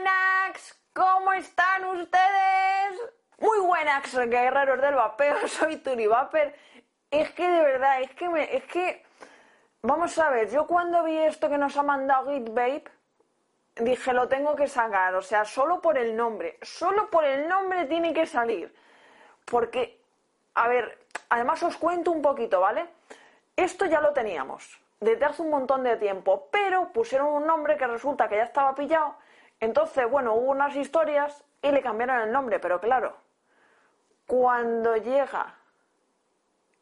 buenas, ¿cómo están ustedes? Muy buenas, guerreros del vapeo, soy Turi Vapor. Es que de verdad, es que me, es que, vamos a ver, yo cuando vi esto que nos ha mandado GitBabe, dije, lo tengo que sacar, o sea, solo por el nombre, solo por el nombre tiene que salir. Porque, a ver, además os cuento un poquito, ¿vale? Esto ya lo teníamos desde hace un montón de tiempo, pero pusieron un nombre que resulta que ya estaba pillado. Entonces, bueno, hubo unas historias y le cambiaron el nombre, pero claro, cuando llega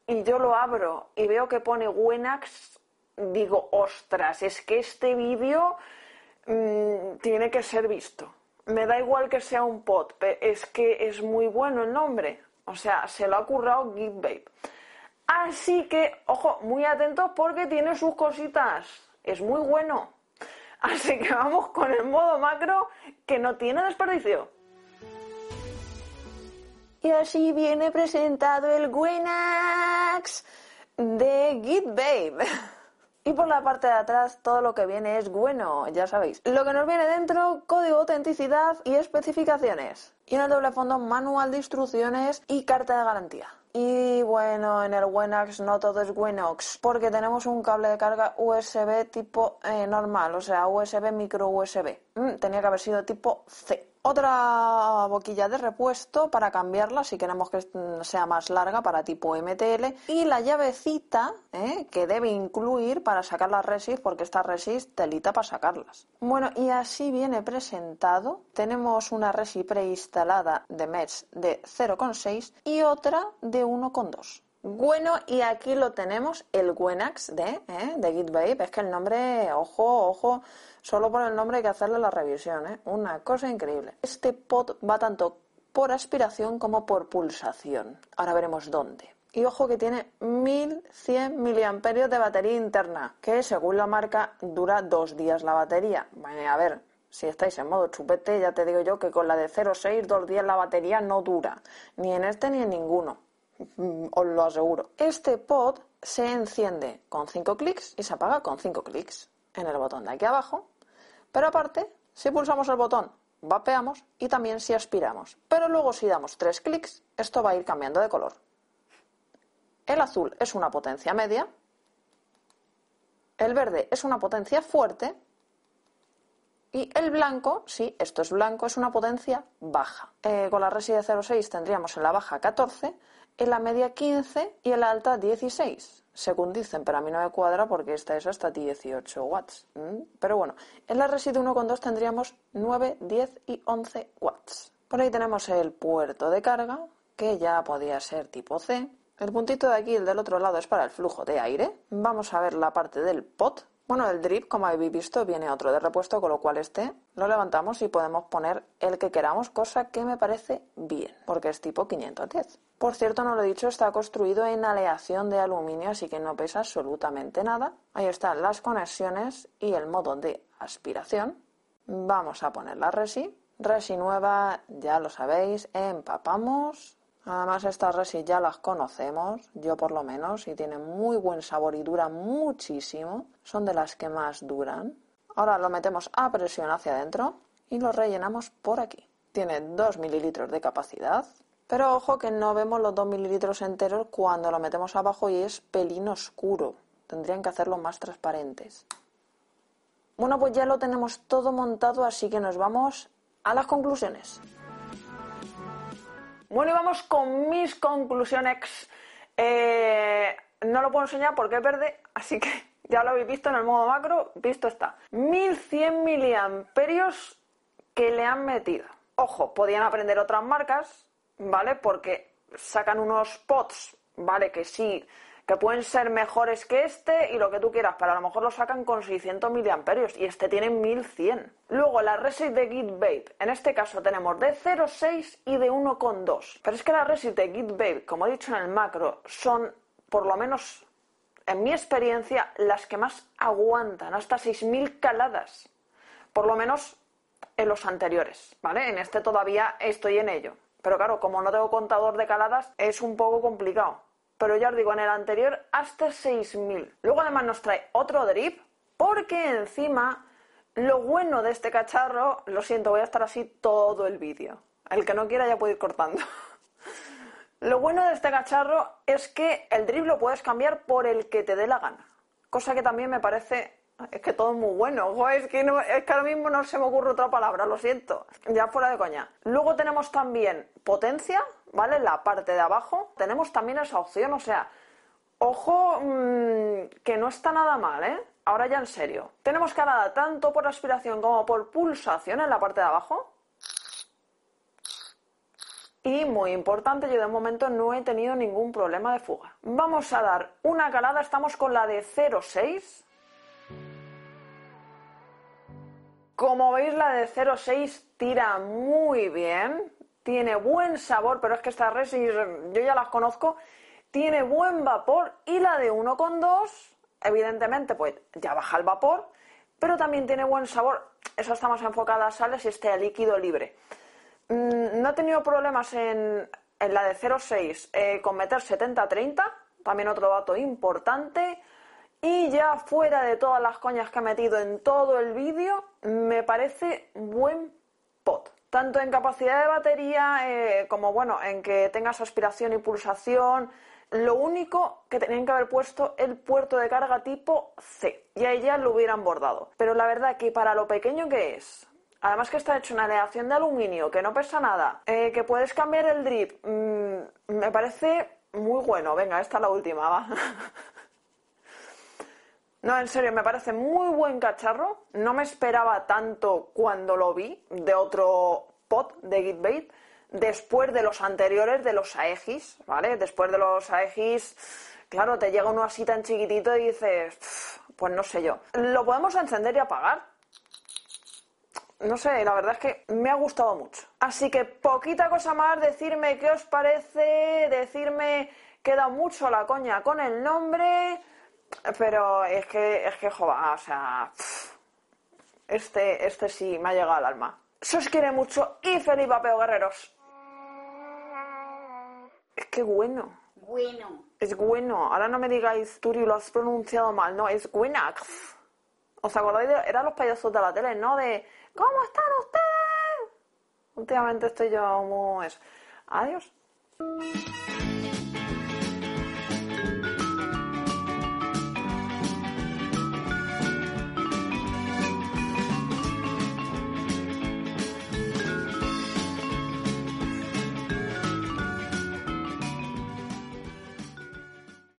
y yo lo abro y veo que pone Wenax, digo, ostras, es que este vídeo mm, tiene que ser visto. Me da igual que sea un pot, es que es muy bueno el nombre. O sea, se lo ha currado GitBabe. Así que, ojo, muy atentos porque tiene sus cositas. Es muy bueno. Así que vamos con el modo macro que no tiene desperdicio. Y así viene presentado el Gwenax de GitBabe. Y por la parte de atrás todo lo que viene es bueno, ya sabéis. Lo que nos viene dentro, código de autenticidad y especificaciones. Y en el doble fondo, manual de instrucciones y carta de garantía. Y bueno, en el Wenax no todo es Wenox, porque tenemos un cable de carga USB tipo eh, normal, o sea, USB micro USB. Mm, tenía que haber sido tipo C. Otra boquilla de repuesto para cambiarla si queremos que sea más larga para tipo MTL. Y la llavecita ¿eh? que debe incluir para sacar las resis porque esta resis telita para sacarlas. Bueno, y así viene presentado. Tenemos una resi preinstalada de METS de 0,6 y otra de 1,2. Bueno, y aquí lo tenemos, el Wenax de, ¿eh? de. Es que el nombre, ojo, ojo, solo por el nombre hay que hacerle la revisión, ¿eh? Una cosa increíble. Este pod va tanto por aspiración como por pulsación. Ahora veremos dónde. Y ojo que tiene 1100 miliamperios de batería interna, que según la marca dura dos días la batería. A ver, si estáis en modo chupete, ya te digo yo que con la de 0,6 dos días la batería no dura, ni en este ni en ninguno. Mm, os lo aseguro. Este pod se enciende con 5 clics y se apaga con 5 clics en el botón de aquí abajo. Pero aparte, si pulsamos el botón, vapeamos y también si aspiramos. Pero luego si damos 3 clics, esto va a ir cambiando de color. El azul es una potencia media. El verde es una potencia fuerte. Y el blanco, sí, esto es blanco, es una potencia baja. Eh, con la resi de 0,6 tendríamos en la baja 14 en la media 15 y en la alta 16, según dicen, pero a mí no me cuadra porque esta es hasta 18 watts. Pero bueno, en la Resi 1.2 tendríamos 9, 10 y 11 watts. Por ahí tenemos el puerto de carga, que ya podría ser tipo C. El puntito de aquí, el del otro lado, es para el flujo de aire. Vamos a ver la parte del pot, bueno, el drip, como habéis visto, viene otro de repuesto, con lo cual este lo levantamos y podemos poner el que queramos, cosa que me parece bien, porque es tipo 510. Por cierto, no lo he dicho, está construido en aleación de aluminio, así que no pesa absolutamente nada. Ahí están las conexiones y el modo de aspiración. Vamos a poner la resi. Resi nueva, ya lo sabéis, empapamos Además estas resis ya las conocemos, yo por lo menos, y tienen muy buen sabor y duran muchísimo. Son de las que más duran. Ahora lo metemos a presión hacia adentro y lo rellenamos por aquí. Tiene 2 mililitros de capacidad, pero ojo que no vemos los 2 mililitros enteros cuando lo metemos abajo y es pelín oscuro. Tendrían que hacerlo más transparentes. Bueno, pues ya lo tenemos todo montado, así que nos vamos a las conclusiones. Bueno, y vamos con mis conclusiones. Eh, no lo puedo enseñar porque es verde, así que ya lo habéis visto en el modo macro, visto está. 1100 miliamperios que le han metido. Ojo, podían aprender otras marcas, ¿vale? Porque sacan unos pots, ¿vale? Que sí que pueden ser mejores que este y lo que tú quieras, pero a lo mejor lo sacan con 600 miliamperios y este tiene 1100. Luego la resis de GitBabe, en este caso tenemos de 0,6 y de 1,2. Pero es que las resis de GitBabe, como he dicho en el macro, son por lo menos en mi experiencia las que más aguantan, hasta 6000 caladas. Por lo menos en los anteriores, ¿vale? En este todavía estoy en ello. Pero claro, como no tengo contador de caladas, es un poco complicado pero ya os digo, en el anterior hasta 6.000. Luego además nos trae otro drip porque encima Lo bueno de este cacharro, lo siento, voy a estar así todo el vídeo. El que no quiera ya puede ir cortando. Lo bueno de este cacharro es que el drip lo puedes cambiar por el que te dé la gana. Cosa que también me parece. Es que todo es muy bueno. que es que ahora mismo no se me ocurre otra palabra, lo siento. Ya fuera de coña. Luego tenemos también potencia, ¿vale? La parte de abajo. Tenemos también esa opción, o sea, ojo mm, que no está nada mal, ¿eh? Ahora ya en serio. Tenemos carada tanto por aspiración como por pulsación en la parte de abajo. Y muy importante, yo de momento no he tenido ningún problema de fuga. Vamos a dar una calada, estamos con la de 0,6. Como veis, la de 0,6 tira muy bien, tiene buen sabor, pero es que estas resis yo ya las conozco, tiene buen vapor y la de 1,2, evidentemente, pues ya baja el vapor, pero también tiene buen sabor. Esa está más enfocada a sales y este líquido libre. Mm, no he tenido problemas en, la de 0,6 eh, con meter 70-30, también otro dato importante. Y ya fuera de todas las coñas que he metido en todo el vídeo, me parece buen pot. Tanto en capacidad de batería eh, como bueno, en que tengas aspiración y pulsación. Lo único que tenían que haber puesto el puerto de carga tipo C. Y ahí ya lo hubieran bordado. Pero la verdad que para lo pequeño que es, Además que está hecho una aleación de aluminio, que no pesa nada, eh, que puedes cambiar el drip. Mm, me parece muy bueno. Venga, esta es la última, va. no, en serio, me parece muy buen cacharro. No me esperaba tanto cuando lo vi de otro pot de Gitbait. Después de los anteriores, de los Aegis, ¿vale? Después de los Aegis, claro, te llega uno así tan chiquitito y dices, pues no sé yo. Lo podemos encender y apagar no sé, la verdad es que me ha gustado mucho. Así que poquita cosa más, decirme qué os parece, decirme que da mucho la coña con el nombre, pero es que, es que, joder, o sea, este, este sí me ha llegado al alma. Se os quiere mucho y feliz vapeo, guerreros. Es que bueno. Bueno. Es bueno. Ahora no me digáis, Turi, lo has pronunciado mal. No, es buenax. ¿Os acordáis? De, eran los payasos de la tele, ¿no? De ¿Cómo están ustedes? Últimamente estoy yo muy... Adiós.